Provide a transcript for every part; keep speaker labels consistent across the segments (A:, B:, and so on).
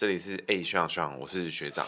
A: 这里是 A 学长学长，我是学长。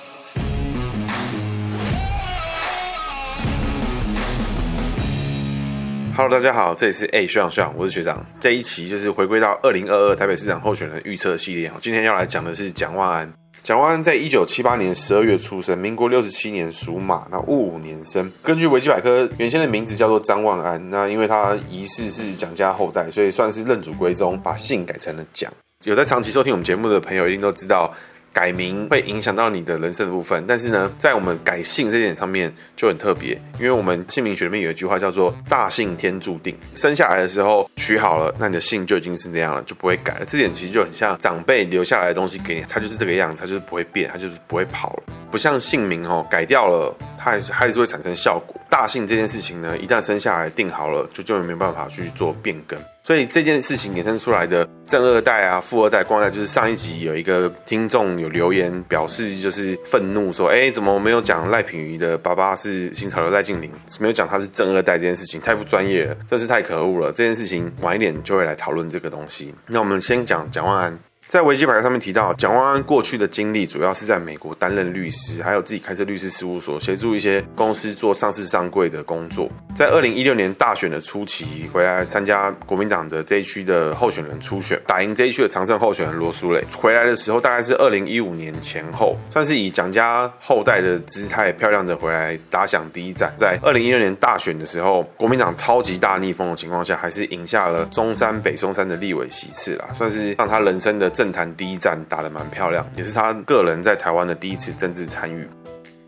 A: Hello，大家好，这里是 A 学长学长，我是学长。这一期就是回归到二零二二台北市长候选人预测系列。今天要来讲的是蒋万安。蒋万安在一九七八年十二月出生，民国六十七年属马，那戊午年生。根据维基百科，原先的名字叫做张万安。那因为他疑似是蒋家后代，所以算是认祖归宗，把姓改成了蒋。有在长期收听我们节目的朋友，一定都知道。改名会影响到你的人生的部分，但是呢，在我们改姓这点上面就很特别，因为我们姓名学里面有一句话叫做“大姓天注定”，生下来的时候取好了，那你的姓就已经是那样了，就不会改了。这点其实就很像长辈留下来的东西给你，它就是这个样子，它就是不会变，它就是不会跑了。不像姓名哦，改掉了，它还是还是会产生效果。大姓这件事情呢，一旦生下来定好了，就就没办法去做变更。所以这件事情衍生出来的正二代啊、富二代、官二代，就是上一集有一个听众有留言表示，就是愤怒说：“哎，怎么没有讲赖品妤的爸爸是新潮流赖静玲，没有讲他是正二代这件事情，太不专业了，真是太可恶了。”这件事情晚一点就会来讨论这个东西。那我们先讲蒋万安。在维基百科上面提到，蒋万安过去的经历主要是在美国担任律师，还有自己开设律师事务所，协助一些公司做上市上柜的工作。在二零一六年大选的初期，回来参加国民党的这一区的候选人初选，打赢这一区的常胜候选人罗苏蕾。回来的时候大概是二零一五年前后，算是以蒋家后代的姿态漂亮的回来打响第一战。在二零一六年大选的时候，国民党超级大逆风的情况下，还是赢下了中山、北松山的立委席次啦，算是让他人生的。政坛第一战打得蛮漂亮，也是他个人在台湾的第一次政治参与。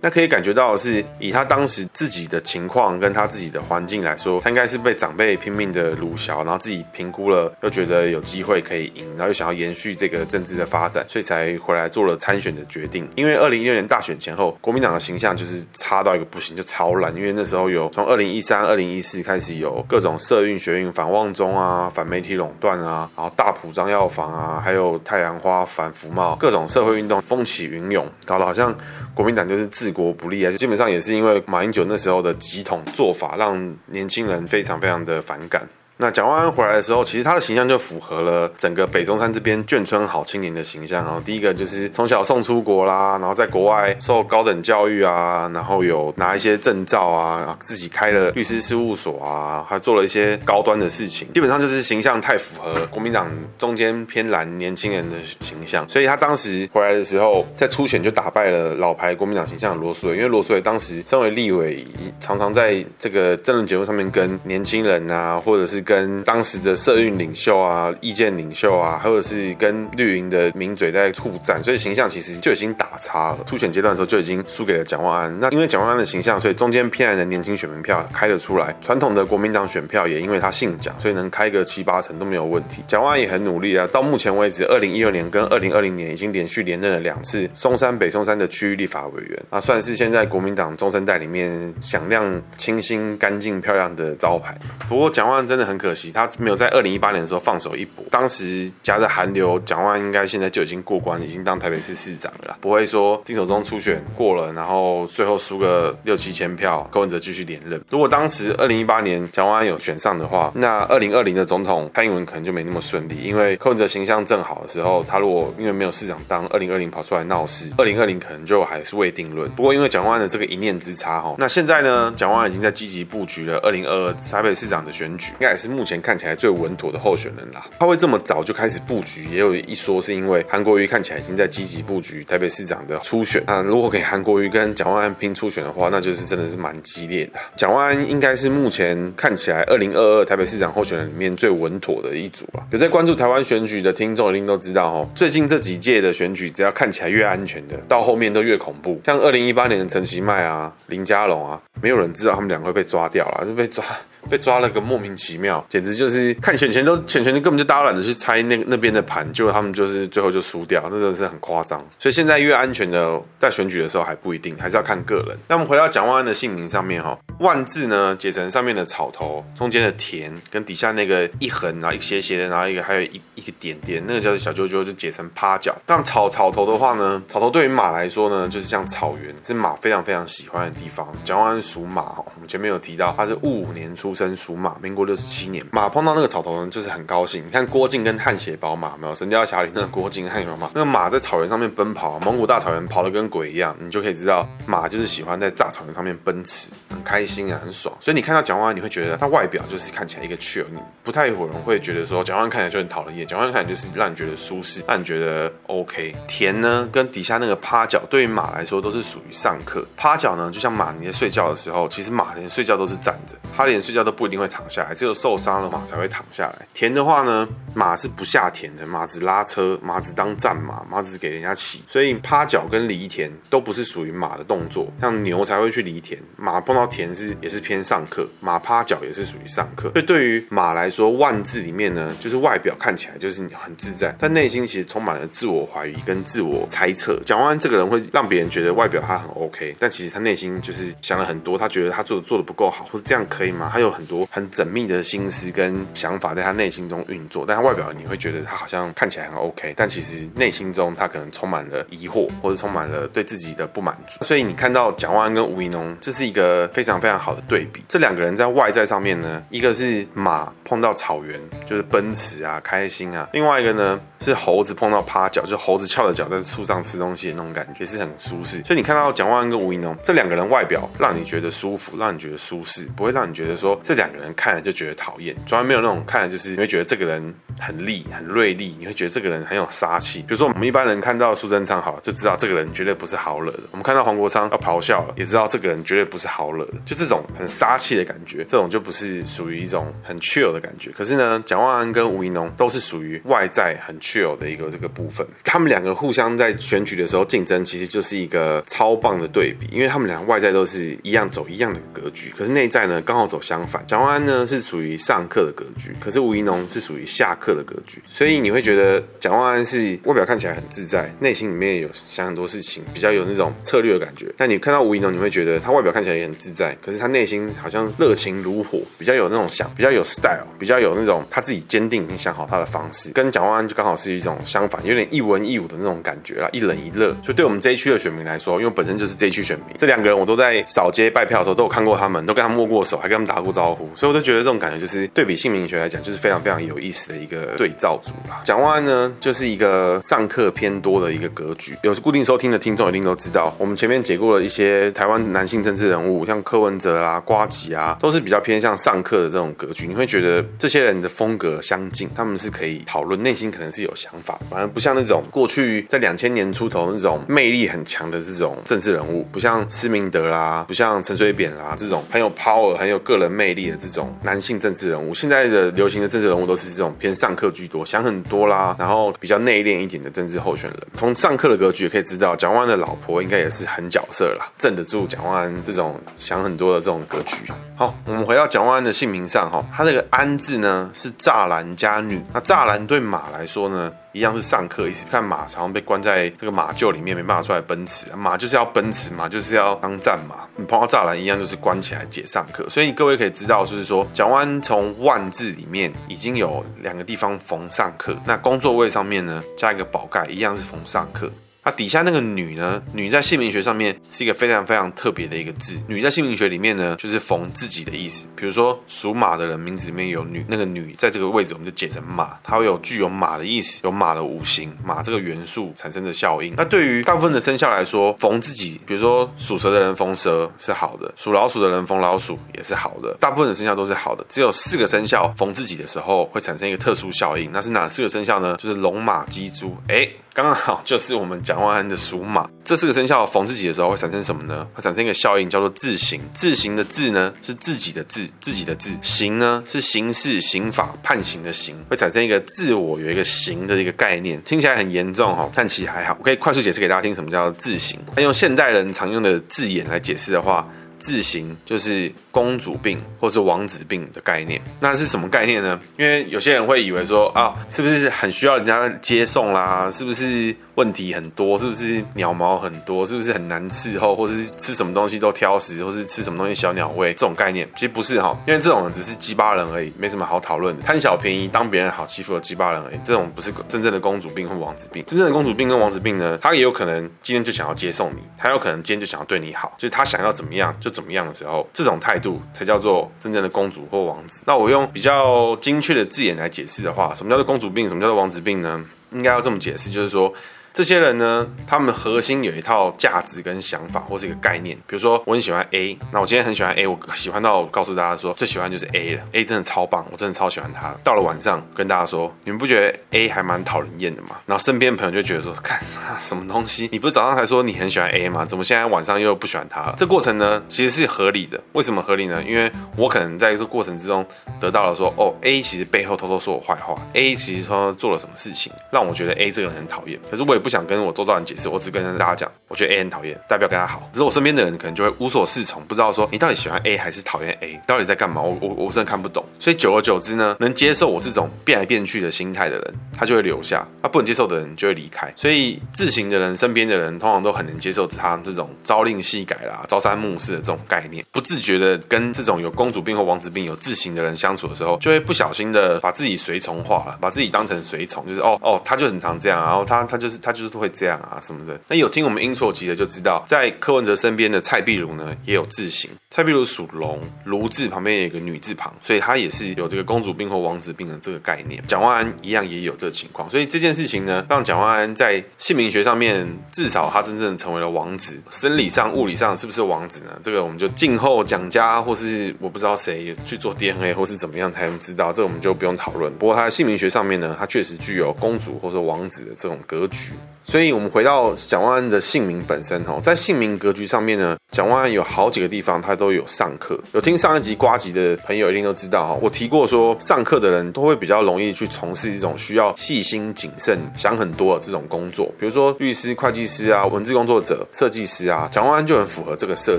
A: 那可以感觉到的是，以他当时自己的情况跟他自己的环境来说，他应该是被长辈拼命的鲁小，然后自己评估了，又觉得有机会可以赢，然后又想要延续这个政治的发展，所以才回来做了参选的决定。因为二零一六年大选前后，国民党的形象就是差到一个不行，就超烂。因为那时候有从二零一三、二零一四开始有各种社运、学运反旺中啊、反媒体垄断啊，然后大埔张药房啊，还有太阳花反服贸，各种社会运动风起云涌，搞得好像国民党就是自国不利啊，就基本上也是因为马英九那时候的几统做法，让年轻人非常非常的反感。那蒋万安回来的时候，其实他的形象就符合了整个北中山这边眷村好青年的形象。然后第一个就是从小送出国啦，然后在国外受高等教育啊，然后有拿一些证照啊，自己开了律师事务所啊，还做了一些高端的事情。基本上就是形象太符合国民党中间偏蓝年轻人的形象。所以他当时回来的时候，在初选就打败了老牌国民党形象的罗素伟，因为罗素伟当时身为立委，常常在这个政论节目上面跟年轻人啊，或者是跟当时的社运领袖啊、意见领袖啊，或者是跟绿营的名嘴在互战，所以形象其实就已经打叉了。初选阶段的时候就已经输给了蒋万安。那因为蒋万安的形象，所以中间偏蓝的年轻选民票开了出来。传统的国民党选票也因为他姓蒋，所以能开个七八成都没有问题。蒋万安也很努力啊，到目前为止，二零一六年跟二零二零年已经连续连任了两次松山、北松山的区域立法委员啊，算是现在国民党中生代里面响亮、清新、干净、漂亮的招牌。不过蒋万安真的很很可惜。他没有在二零一八年的时候放手一搏，当时夹着韩流，蒋万应该现在就已经过关，已经当台北市市长了，不会说丁守中初选过了，然后最后输个六七千票，柯文哲继续连任。如果当时二零一八年蒋万安有选上的话，那二零二零的总统蔡英文可能就没那么顺利，因为柯文哲形象正好的时候，他如果因为没有市长当，二零二零跑出来闹事，二零二零可能就还是未定论。不过因为蒋万安的这个一念之差哈，那现在呢，蒋万安已经在积极布局了二零二二台北市长的选举，应该也是是目前。看起来最稳妥的候选人啦，他会这么早就开始布局，也有一说是因为韩国瑜看起来已经在积极布局台北市长的初选。那如果给韩国瑜跟蒋万安拼初选的话，那就是真的是蛮激烈的。蒋万安应该是目前看起来二零二二台北市长候选人里面最稳妥的一组了。有在关注台湾选举的听众一定都知道哦，最近这几届的选举，只要看起来越安全的，到后面都越恐怖。像二零一八年的陈其迈啊、林佳龙啊，没有人知道他们两个被抓掉了，是被抓。被抓了个莫名其妙，简直就是看选前都选前根本就大家懒得去猜那那边的盘，结果他们就是最后就输掉，那真的是很夸张。所以现在越安全的在选举的时候还不一定，还是要看个人。那我们回到蒋万安的姓名上面哈，万字呢解成上面的草头，中间的田跟底下那个一横然后一斜斜的，然后一个还有一一个点点，那个叫做小揪揪，就解成趴脚。那草草头的话呢，草头对于马来说呢，就是像草原，是马非常非常喜欢的地方。蒋万安属马哈，我们前面有提到他是戊午年出生属马，民国六十七年，马碰到那个草头呢，就是很高兴。你看郭靖跟汗血宝马没有《神雕侠侣》那个郭靖跟汗血宝马，那个马在草原上面奔跑，蒙古大草原跑得跟鬼一样，你就可以知道马就是喜欢在大草原上面奔驰，很开心啊，很爽。所以你看到蒋万安，你会觉得他外表就是看起来一个 chill，你不太有人会觉得说蒋万安看起来就很讨人厌，蒋万安看起来就是让你觉得舒适，让你觉得 OK。田呢，跟底下那个趴脚，对于马来说都是属于上课。趴脚呢，就像马你在睡觉的时候，其实马连睡觉都是站着，它连睡觉都不一定会躺下来，只有受伤了马才会躺下来。田的话呢，马是不下田的，马只拉车，马只当战马，马只给人家骑。所以趴脚跟犁田都不是属于马的动作，像牛才会去犁田，马碰到田是也是偏上课，马趴脚也是属于上课。所以对于马来说，万字里面呢，就是外表看起来就是你很自在，但内心其实充满了自我怀疑跟自我猜测。蒋万安这个人会让别人觉得外表他很 OK，但其实他内心就是想了很多，他觉得他做的做的不够好，或者这样可以吗？他有很多很缜密的心思跟想法在他内心中运作，但他外表你会觉得他好像看起来很 OK，但其实内心中他可能充满了疑惑，或者充满了对自己的不满足。所以你看到蒋万安跟吴怡农，这是一个非常非常好的对比。这两个人在外在上面呢，一个是马碰到草原就是奔驰啊，开心啊；另外一个呢是猴子碰到趴脚，就猴子翘着脚在树上吃东西的那种感觉，是很舒适。所以你看到蒋万安跟吴怡农这两个人外表让你觉得舒服，让你觉得舒适，不会让你觉得说这两个人看了就觉得讨厌，从来没有那种看了就是你会觉得这个人很利、很锐利，你会觉得这个人很有杀气。比如说我们一般人看到苏贞昌好了，就知道这个人绝对不是好惹的；我们看到黄国昌要咆哮了，也知道这个人绝对不是好惹的。就这种很杀气的感觉，这种就不是属于一种很 chill 的感觉。可是呢，蒋万安跟吴怡农都是属于外在很 chill 的一个这个部分。他们两个互相在选举的时候竞争，其实就是一个超棒的对比，因为他们俩外在都是一样走一样的格局，可是内在呢刚好走相反。蒋万安呢是属于上课的格局，可是吴怡农是属于下课的格局。所以你会觉得蒋万安是外表看起来很自在，内心里面有想很多事情，比较有那种策略的感觉。但你看到吴怡农，你会觉得他外表看起来也很自在，可是他内心好像热情如火，比较有那种想，比较有 style，比较有那种他自己坚定已经想好他的方式。跟蒋万安就刚好是一种相反，有点一文一武的那种感觉啦，一冷一热。所以对我们这一区的选民来说，因为本身就是这一区选民，这两个人我都在扫街拜票的时候都有看过他们，都跟他们握过手，还跟他们打过招呼，所以我都觉得这种感觉就是对比姓名学来讲，就是非常非常有意思的一个对照组啦。蒋万呢，就是一个上课偏多的一个格局。有固定收听的听众一定都知道，我们前面解过了一些台湾男性政治人物，像柯文哲啊、瓜吉啊，都是比较偏向上课的这种格局。你会觉得这些人的风格相近，他们是可以讨论，内心可能是有想法，反而不像那种过去在两千年出头那种魅力很强的这种政治人物，不像施明德啦，不像陈水扁啦这种很有 power、很有个人魅魅力的这种男性政治人物。现在的流行的政治人物都是这种偏上课居多，想很多啦，然后比较内敛一点的政治候选人。从上课的格局也可以知道，蒋万安的老婆应该也是很角色啦，镇得住蒋万安这种想很多的这种格局。好，我们回到蒋万安的姓名上哈，他这个安字呢是栅栏加女，那栅栏对马来说呢，一样是上课意思，看马常常被关在这个马厩里面，没办法出来奔驰。马就是要奔驰，马就是要当战马。你碰到栅栏一样，就是关起来解上课。所以各位可以知道，就是说，讲湾从万字里面已经有两个地方缝上课。那工作位上面呢，加一个宝盖，一样是缝上课。它底下那个女呢？女在姓名学上面是一个非常非常特别的一个字。女在姓名学里面呢，就是逢自己的意思。比如说属马的人名字里面有女，那个女在这个位置，我们就解成马，它会有具有马的意思，有马的五行，马这个元素产生的效应。那对于大部分的生肖来说，逢自己，比如说属蛇的人逢蛇是好的，属老鼠的人逢老鼠也是好的，大部分的生肖都是好的。只有四个生肖逢自己的时候会产生一个特殊效应，那是哪四个生肖呢？就是龙马鸡猪，哎。刚好就是我们蒋万安的属马，这四个生肖逢自己的时候会产生什么呢？会产生一个效应，叫做自刑。自刑的自呢是自己的自，自己的自。刑呢是刑事、刑法、判刑的刑，会产生一个自我有一个刑的一个概念，听起来很严重哈，但其实还好。我可以快速解释给大家听，什么叫自刑。那用现代人常用的字眼来解释的话。自刑就是公主病或是王子病的概念，那是什么概念呢？因为有些人会以为说啊，是不是很需要人家接送啦？是不是问题很多？是不是鸟毛很多？是不是很难伺候？或是吃什么东西都挑食？或是吃什么东西小鸟胃？这种概念其实不是哈，因为这种只是鸡巴人而已，没什么好讨论的。贪小便宜当别人好欺负的鸡巴人而已，这种不是真正的公主病或王子病。真正的公主病跟王子病呢，他也有可能今天就想要接送你，他有可能今天就想要对你好，就是他想要怎么样。就怎么样的时候，这种态度才叫做真正的公主或王子。那我用比较精确的字眼来解释的话，什么叫做公主病？什么叫做王子病呢？应该要这么解释，就是说。这些人呢，他们核心有一套价值跟想法，或是一个概念。比如说，我很喜欢 A，那我今天很喜欢 A，我喜欢到我告诉大家说，最喜欢就是 A 了。A 真的超棒，我真的超喜欢他。到了晚上，跟大家说，你们不觉得 A 还蛮讨人厌的吗？然后身边朋友就觉得说，看什么东西？你不是早上还说你很喜欢 A 吗？怎么现在晚上又不喜欢他了？这过程呢，其实是合理的。为什么合理呢？因为我可能在这过程之中得到了说，哦，A 其实背后偷偷说我坏话，A 其实说做了什么事情让我觉得 A 这个人很讨厌。可是我也不想跟我周遭人解释，我只跟大家讲，我觉得 A 很讨厌，代表跟他好。可是我身边的人可能就会无所适从，不知道说你到底喜欢 A 还是讨厌 A，到底在干嘛？我我我真的看不懂。所以久而久之呢，能接受我这种变来变去的心态的人，他就会留下；他不能接受的人就会离开。所以自行的人，身边的人通常都很能接受他这种朝令夕改啦、朝三暮四的这种概念。不自觉的跟这种有公主病或王子病、有自行的人相处的时候，就会不小心的把自己随从化了，把自己当成随从，就是哦哦，他就很常这样，然后他他就是他就是会这样啊。什么的？那有听我们 intro 集的就知道，在柯文哲身边的蔡壁如呢，也有自行。蔡壁如属龙，卢字旁边有一个女字旁，所以她也是有这个公主病或王子病的这个概念。蒋万安一样也有这个情况，所以这件事情呢，让蒋万安在姓名学上面至少他真正成为了王子。生理上、物理上是不是王子呢？这个我们就静候蒋家或是我不知道谁去做 DNA 或是怎么样才能知道，这个我们就不用讨论。不过他的姓名学上面呢，他确实具有公主或者王子的这种格局。所以，我们回到蒋万安的姓名本身哈，在姓名格局上面呢，蒋万安有好几个地方他都有上课。有听上一集瓜吉的朋友一定都知道哈，我提过说，上课的人都会比较容易去从事一种需要细心谨慎、想很多的这种工作，比如说律师、会计师啊、文字工作者、设计师啊。蒋万安就很符合这个设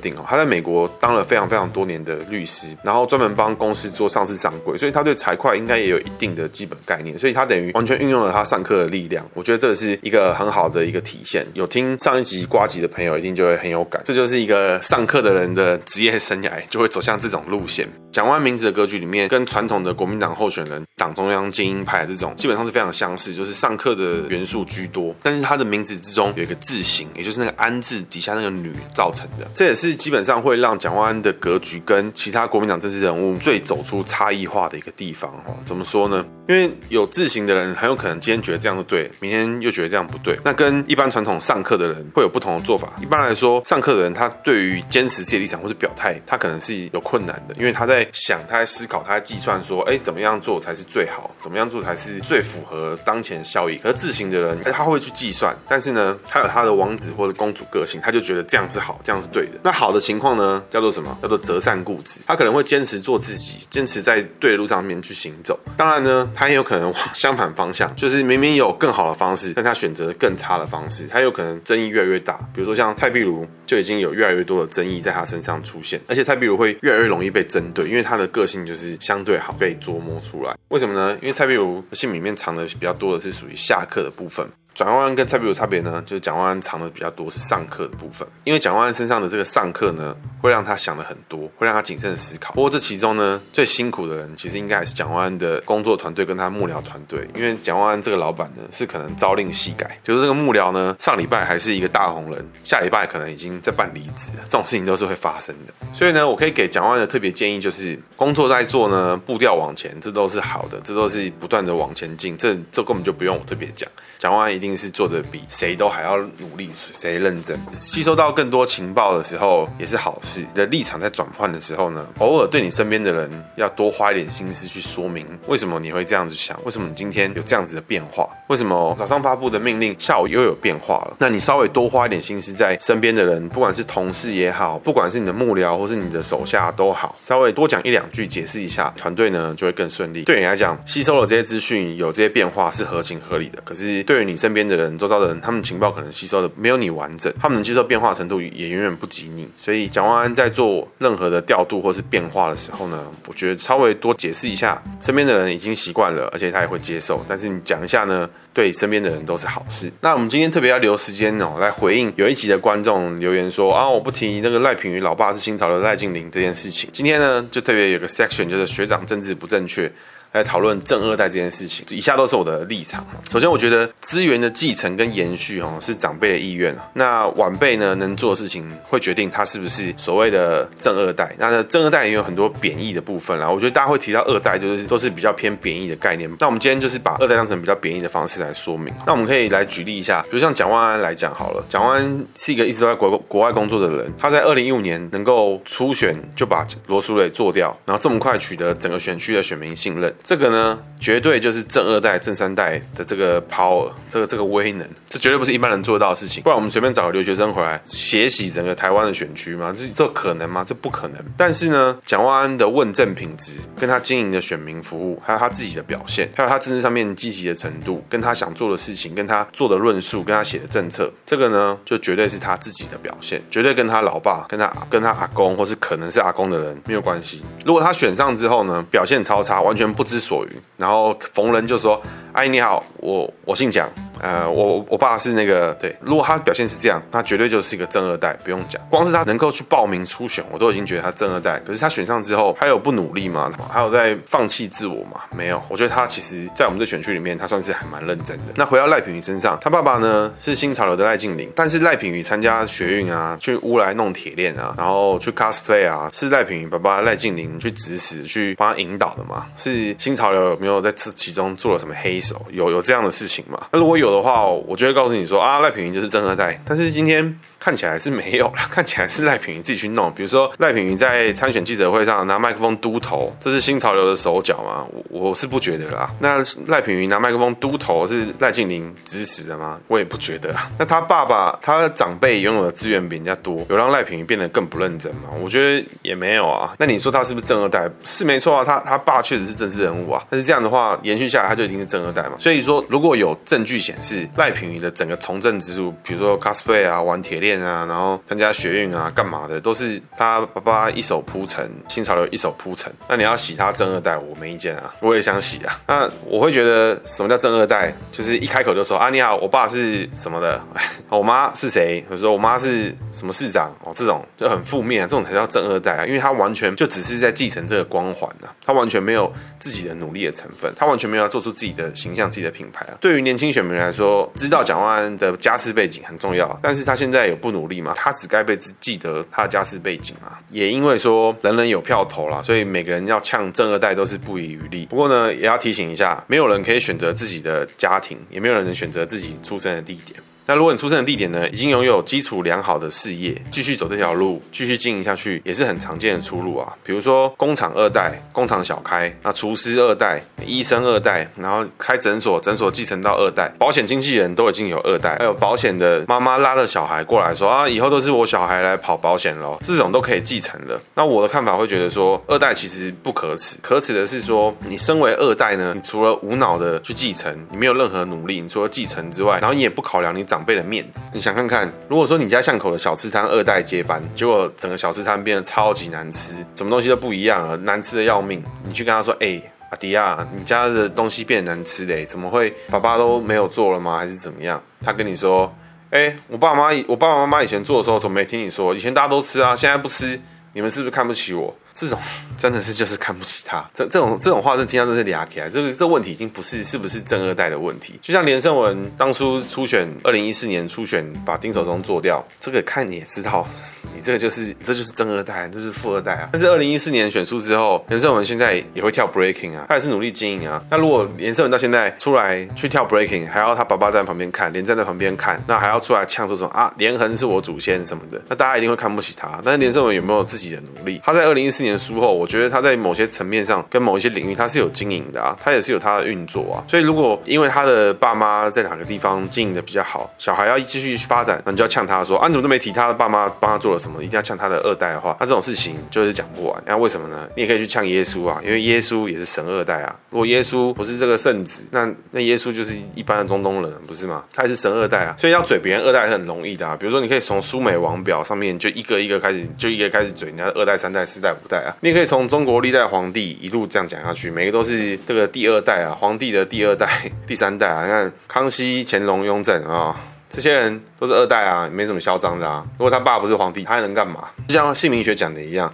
A: 定哦。他在美国当了非常非常多年的律师，然后专门帮公司做上市上柜，所以他对财会应该也有一定的基本概念。所以他等于完全运用了他上课的力量。我觉得这是一个很好的一个体现，有听上一集瓜吉的朋友一定就会很有感，这就是一个呃上课的人的职业生涯就会走向这种路线。蒋万安名字的格局里面，跟传统的国民党候选人、党中央精英派这种基本上是非常相似，就是上课的元素居多。但是他的名字之中有一个字形，也就是那个安字底下那个女造成的，这也是基本上会让蒋万安的格局跟其他国民党政治人物最走出差异化的一个地方。哦，怎么说呢？因为有字形的人很有可能今天觉得这样就对，明天又觉得这样不对。那跟一般传统上课的人会有不同的做法。一般来说，上课的人他对于坚持自己的立场或者表态，他可能是有困难的，因为他在想，他在思考，他在计算说，哎，怎么样做才是最好？怎么样做才是最符合当前效益？可是自行的人，他会去计算，但是呢，他有他的王子或者公主个性，他就觉得这样是好，这样是对的。那好的情况呢，叫做什么？叫做择善固执。他可能会坚持做自己，坚持在对的路上面去行走。当然呢，他也有可能往相反方向，就是明明有更好的方式，但他选择更差的方式，他有可能争议越来越大。比如说像蔡壁如，就已经有越来越多的争议在他身上出现，而且蔡壁如会越来越容易被针对，因为他的个性就是相对好被琢磨出来。为什么呢？因为蔡壁如姓名里面藏的比较多的是属于下课的部分。蒋万安跟蔡壁如差别呢，就是蒋万安藏的比较多是上课的部分，因为蒋万安身上的这个上课呢，会让他想的很多，会让他谨慎思考。不过这其中呢，最辛苦的人其实应该还是蒋万安的工作团队跟他幕僚团队，因为蒋万安这个老板呢，是可能朝令夕改，就是这个幕僚呢，上礼拜还是一个大红人，下礼拜可能已经在办离职，这种事情都是会发生的。所以呢，我可以给蒋万安的特别建议就是，工作在做呢，步调往前，这都是好的，这都是不断的往前进，这这根本就不用我特别讲，蒋万安一定是做的比谁都还要努力，谁认真，吸收到更多情报的时候也是好事。的立场在转换的时候呢，偶尔对你身边的人要多花一点心思去说明，为什么你会这样子想，为什么你今天有这样子的变化，为什么早上发布的命令下午又有变化了？那你稍微多花一点心思在身边的人，不管是同事也好，不管是你的幕僚或是你的手下都好，稍微多讲一两句解释一下，团队呢就会更顺利。对你来讲，吸收了这些资讯，有这些变化是合情合理的。可是对于你身边的人，周遭的人，他们情报可能吸收的没有你完整，他们能接受变化程度也远远不及你。所以蒋万安在做任何的调度或是变化的时候呢，我觉得稍微多解释一下，身边的人已经习惯了，而且他也会接受。但是你讲一下呢，对身边的人都是好事。那我们今天特别要留时间哦，来回应有一集的观众留言说啊，我不提那个赖品妤老爸是新潮流赖静玲这件事情。今天呢，就特别有个 section 就是学长政治不正确。来讨论正二代这件事情。以下都是我的立场。首先，我觉得资源的继承跟延续哦，是长辈的意愿。那晚辈呢，能做的事情会决定他是不是所谓的正二代。那呢，政二代也有很多贬义的部分啦。我觉得大家会提到二代，就是都是比较偏贬义的概念。那我们今天就是把二代当成比较贬义的方式来说明。那我们可以来举例一下，比如像蒋万安来讲好了。蒋万安是一个一直都在国国外工作的人，他在二零一五年能够初选就把罗淑蕾做掉，然后这么快取得整个选区的选民信任，这个呢，绝对就是正二代、正三代的这个 power，这个这个威能，这绝对不是一般人做到的事情。不然我们随便找个留学生回来血洗整个台湾的选区吗？这这可能吗？这不可能。但是呢，蒋万安的问政品质，跟他经营的选民服务，还有他自己的表现，还有他政治上面积极的程度，跟他想做的事情，跟他做的论述，跟他写的政策，这个呢，就绝对是他自己的表现，绝对跟他老爸、跟他跟他阿公，或是可能是阿公的人没有关系。如果他选上之后呢，表现超差，完全不之所云，然后逢人就说：“阿姨你好，我我姓蒋。”呃，我我爸是那个对，如果他表现是这样，他绝对就是一个正二代，不用讲。光是他能够去报名初选，我都已经觉得他正二代。可是他选上之后，他有不努力吗？还有在放弃自我吗？没有。我觉得他其实，在我们这选区里面，他算是还蛮认真的。那回到赖品妤身上，他爸爸呢是新潮流的赖静玲，但是赖品妤参加学运啊，去乌来弄铁链啊，然后去 cosplay 啊，是赖品妤爸爸赖静玲去指使、去帮他引导的嘛？是新潮流有没有在这其中做了什么黑手？有有这样的事情吗？那如果有的话，我就会告诉你说啊，赖品妤就是真二代，但是今天。看起来是没有了，看起来是赖品妤自己去弄。比如说赖品妤在参选记者会上拿麦克风嘟头，这是新潮流的手脚吗？我我是不觉得啦。那赖品妤拿麦克风嘟头是赖静玲指使的吗？我也不觉得。那他爸爸他的长辈拥有的资源比人家多，有让赖品妤变得更不认真吗？我觉得也没有啊。那你说他是不是正二代？是没错啊，他他爸确实是政治人物啊。但是这样的话延续下来，他就一定是正二代嘛。所以说，如果有证据显示赖品妤的整个从政之路，比如说 cosplay 啊，玩铁链啊，然后参加学运啊，干嘛的，都是他爸爸一手铺陈，新潮流一手铺陈。那你要洗他正二代，我没意见啊，我也想洗啊。那我会觉得什么叫正二代？就是一开口就说啊，你好，我爸是什么的，我妈是谁？比如说我妈是什么市长哦，这种就很负面啊，这种才叫正二代啊，因为他完全就只是在继承这个光环啊，他完全没有自己的努力的成分，他完全没有要做出自己的形象、自己的品牌啊。对于年轻选民来说，知道蒋万安的家世背景很重要，但是他现在有不努力嘛。他只该被记得他的家世背景啊，也因为说人人有票投啦，所以每个人要呛正二代都是不遗余力。不过呢，也要提醒一下，没有人可以选择自己的家庭，也没有人能选择自己出生的地点。那如果你出生的地点呢，已经拥有基础良好的事业，继续走这条路，继续经营下去，也是很常见的出路啊。比如说工厂二代，工厂小开，那厨师二代，医生二代，然后开诊所，诊所继承到二代，保险经纪人都已经有二代，还有保险的妈妈拉着小孩过来说啊，以后都是我小孩来跑保险喽，这种都可以继承的。那我的看法会觉得说，二代其实不可耻，可耻的是说，你身为二代呢，你除了无脑的去继承，你没有任何努力，你除了继承之外，然后你也不考量你。长辈的面子，你想看看，如果说你家巷口的小吃摊二代接班，结果整个小吃摊变得超级难吃，什么东西都不一样了，难吃的要命。你去跟他说，哎、阿迪亚，你家的东西变难吃嘞，怎么会？爸爸都没有做了吗？还是怎么样？他跟你说，哎、我爸妈，我爸爸妈妈以前做的时候，怎么没听你说？以前大家都吃啊，现在不吃，你们是不是看不起我？这种真的是就是看不起他，这这种这种话是听到真是俩起来。这个这问题已经不是是不是正二代的问题，就像连胜文当初初选二零一四年初选把丁守中做掉，这个看你也知道，你这个就是这就是正二代，这是富二代啊。但是二零一四年选输之后，连胜文现在也会跳 breaking 啊，他也是努力经营啊。那如果连胜文到现在出来去跳 breaking，还要他爸爸在旁边看，连站在旁边看，那还要出来呛说什么啊？连横是我祖先什么的，那大家一定会看不起他。但是连胜文有没有自己的努力？他在二零一四年书后，我觉得他在某些层面上跟某一些领域他是有经营的啊，他也是有他的运作啊。所以如果因为他的爸妈在哪个地方经营的比较好，小孩要继续发展，那你就要呛他说啊，你怎么都没提他的爸妈帮他做了什么，一定要呛他的二代的话，那这种事情就是讲不完。那为什么呢？你也可以去呛耶稣啊，因为耶稣也是神二代啊。如果耶稣不是这个圣子，那那耶稣就是一般的中东人，不是吗？他也是神二代啊。所以要嘴别人二代是很容易的啊。比如说你可以从苏美王表上面就一个一个开始，就一个开始嘴人家二代、三代、四代、五代代啊。你也可以从中国历代皇帝一路这样讲下去，每个都是这个第二代啊，皇帝的第二代、第三代啊。你看康熙、乾隆、雍正啊，这些人都是二代啊，没什么嚣张的啊。如果他爸不是皇帝，他还能干嘛？就像姓名学讲的一样，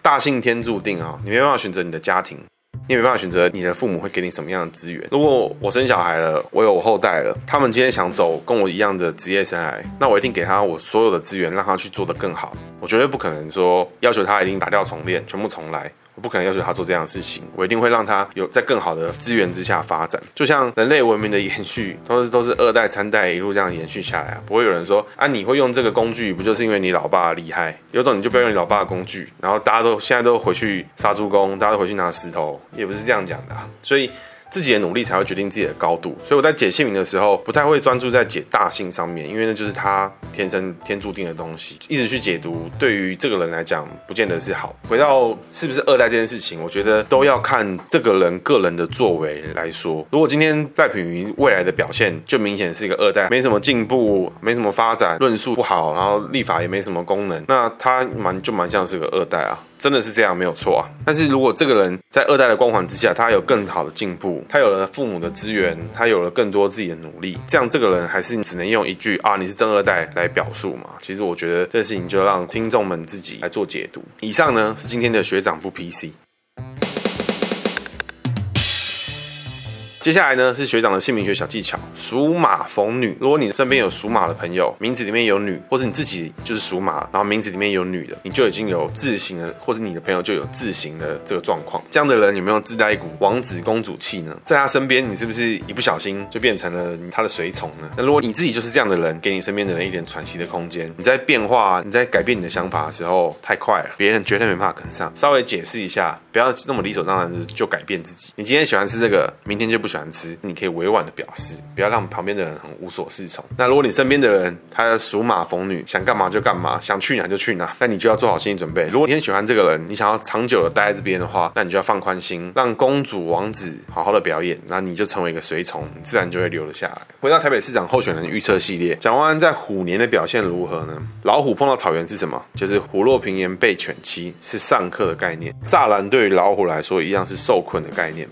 A: 大姓天注定啊，你没办法选择你的家庭。你也没办法选择你的父母会给你什么样的资源。如果我生小孩了，我有后代了，他们今天想走跟我一样的职业生涯，那我一定给他我所有的资源，让他去做得更好。我绝对不可能说要求他一定打掉重练，全部重来。我不可能要求他做这样的事情，我一定会让他有在更好的资源之下发展。就像人类文明的延续，都是都是二代三代一路这样延续下来啊，不会有人说啊，你会用这个工具，不就是因为你老爸厉害？有种你就不要用你老爸的工具，然后大家都现在都回去杀猪工，大家都回去拿石头，也不是这样讲的啊，所以。自己的努力才会决定自己的高度，所以我在解姓名的时候，不太会专注在解大姓上面，因为那就是他天生天注定的东西。一直去解读，对于这个人来讲，不见得是好。回到是不是二代这件事情，我觉得都要看这个人个人的作为来说。如果今天赖品云未来的表现就明显是一个二代，没什么进步，没什么发展，论述不好，然后立法也没什么功能，那他蛮就蛮像是个二代啊。真的是这样没有错啊，但是如果这个人在二代的光环之下，他有更好的进步，他有了父母的资源，他有了更多自己的努力，这样这个人还是只能用一句啊，你是真二代来表述嘛？其实我觉得这事情就让听众们自己来做解读。以上呢是今天的学长不 PC。接下来呢是学长的姓名学小技巧，属马逢女。如果你身边有属马的朋友，名字里面有女，或是你自己就是属马，然后名字里面有女的，你就已经有自行的，或者你的朋友就有自行的这个状况。这样的人有没有自带一股王子公主气呢？在他身边，你是不是一不小心就变成了他的随从呢？那如果你自己就是这样的人，给你身边的人一点喘息的空间，你在变化、你在改变你的想法的时候太快了，别人绝对没办法跟上。稍微解释一下，不要那么理所当然的就改变自己。你今天喜欢吃这个，明天就不喜欢。吃，你可以委婉的表示，不要让旁边的人很无所适从。那如果你身边的人他属马逢女，想干嘛就干嘛，想去哪就去哪，那你就要做好心理准备。如果你很喜欢这个人，你想要长久的待在这边的话，那你就要放宽心，让公主王子好好的表演，那你就成为一个随从，你自然就会留了下来。回到台北市长候选人预测系列，蒋万安在虎年的表现如何呢？老虎碰到草原是什么？就是虎落平原被犬欺，是上课的概念。栅栏对于老虎来说一样是受困的概念。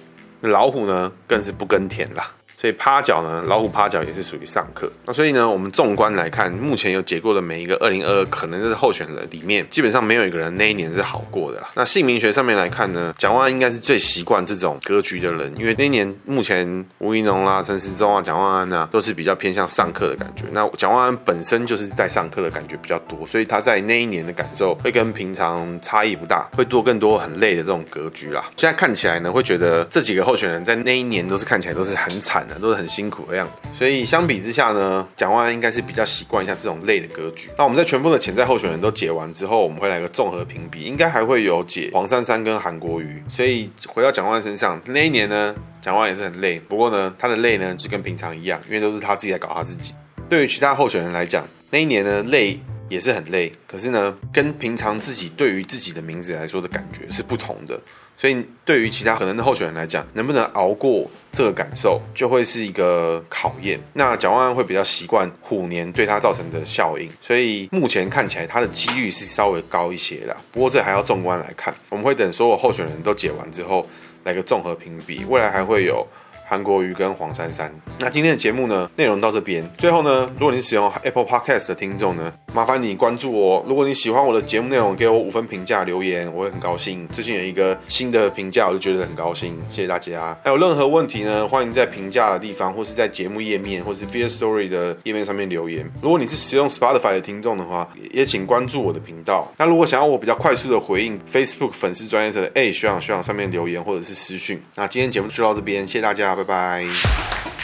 A: 老虎呢，更是不耕田啦。所以趴脚呢，老虎趴脚也是属于上课。那所以呢，我们纵观来看，目前有解过的每一个二零二二可能就是候选人里面，基本上没有一个人那一年是好过的啦。那姓名学上面来看呢，蒋万安应该是最习惯这种格局的人，因为那一年目前吴怡农啦、陈时中啊、蒋万安啊，都是比较偏向上课的感觉。那蒋万安本身就是在上课的感觉比较多，所以他在那一年的感受会跟平常差异不大，会多更多很累的这种格局啦。现在看起来呢，会觉得这几个候选人在那一年都是看起来都是很惨的。都是很辛苦的样子，所以相比之下呢，蒋万安应该是比较习惯一下这种类的格局。那我们在全部的潜在候选人都解完之后，我们会来个综合评比，应该还会有解黄珊珊跟韩国瑜。所以回到蒋万安身上，那一年呢，蒋万安也是很累，不过呢，他的累呢就跟平常一样，因为都是他自己在搞他自己。对于其他候选人来讲，那一年呢累也是很累，可是呢，跟平常自己对于自己的名字来说的感觉是不同的。所以，对于其他可能的候选人来讲，能不能熬过这个感受，就会是一个考验。那蒋万安会比较习惯虎年对他造成的效应，所以目前看起来他的几率是稍微高一些啦。不过这还要纵观来看，我们会等所有候选人都解完之后，来个综合评比。未来还会有。韩国瑜跟黄珊珊。那今天的节目呢，内容到这边。最后呢，如果你使用 Apple Podcast 的听众呢，麻烦你关注我。如果你喜欢我的节目内容，给我五分评价留言，我会很高兴。最近有一个新的评价，我就觉得很高兴。谢谢大家。还有任何问题呢，欢迎在评价的地方，或是在节目页面，或是 Firstory 的页面上面留言。如果你是使用 Spotify 的听众的话，也请关注我的频道。那如果想要我比较快速的回应 Facebook 粉丝专页的哎学长学长上面留言或者是私讯。那今天节目就到这边，谢谢大家。拜拜。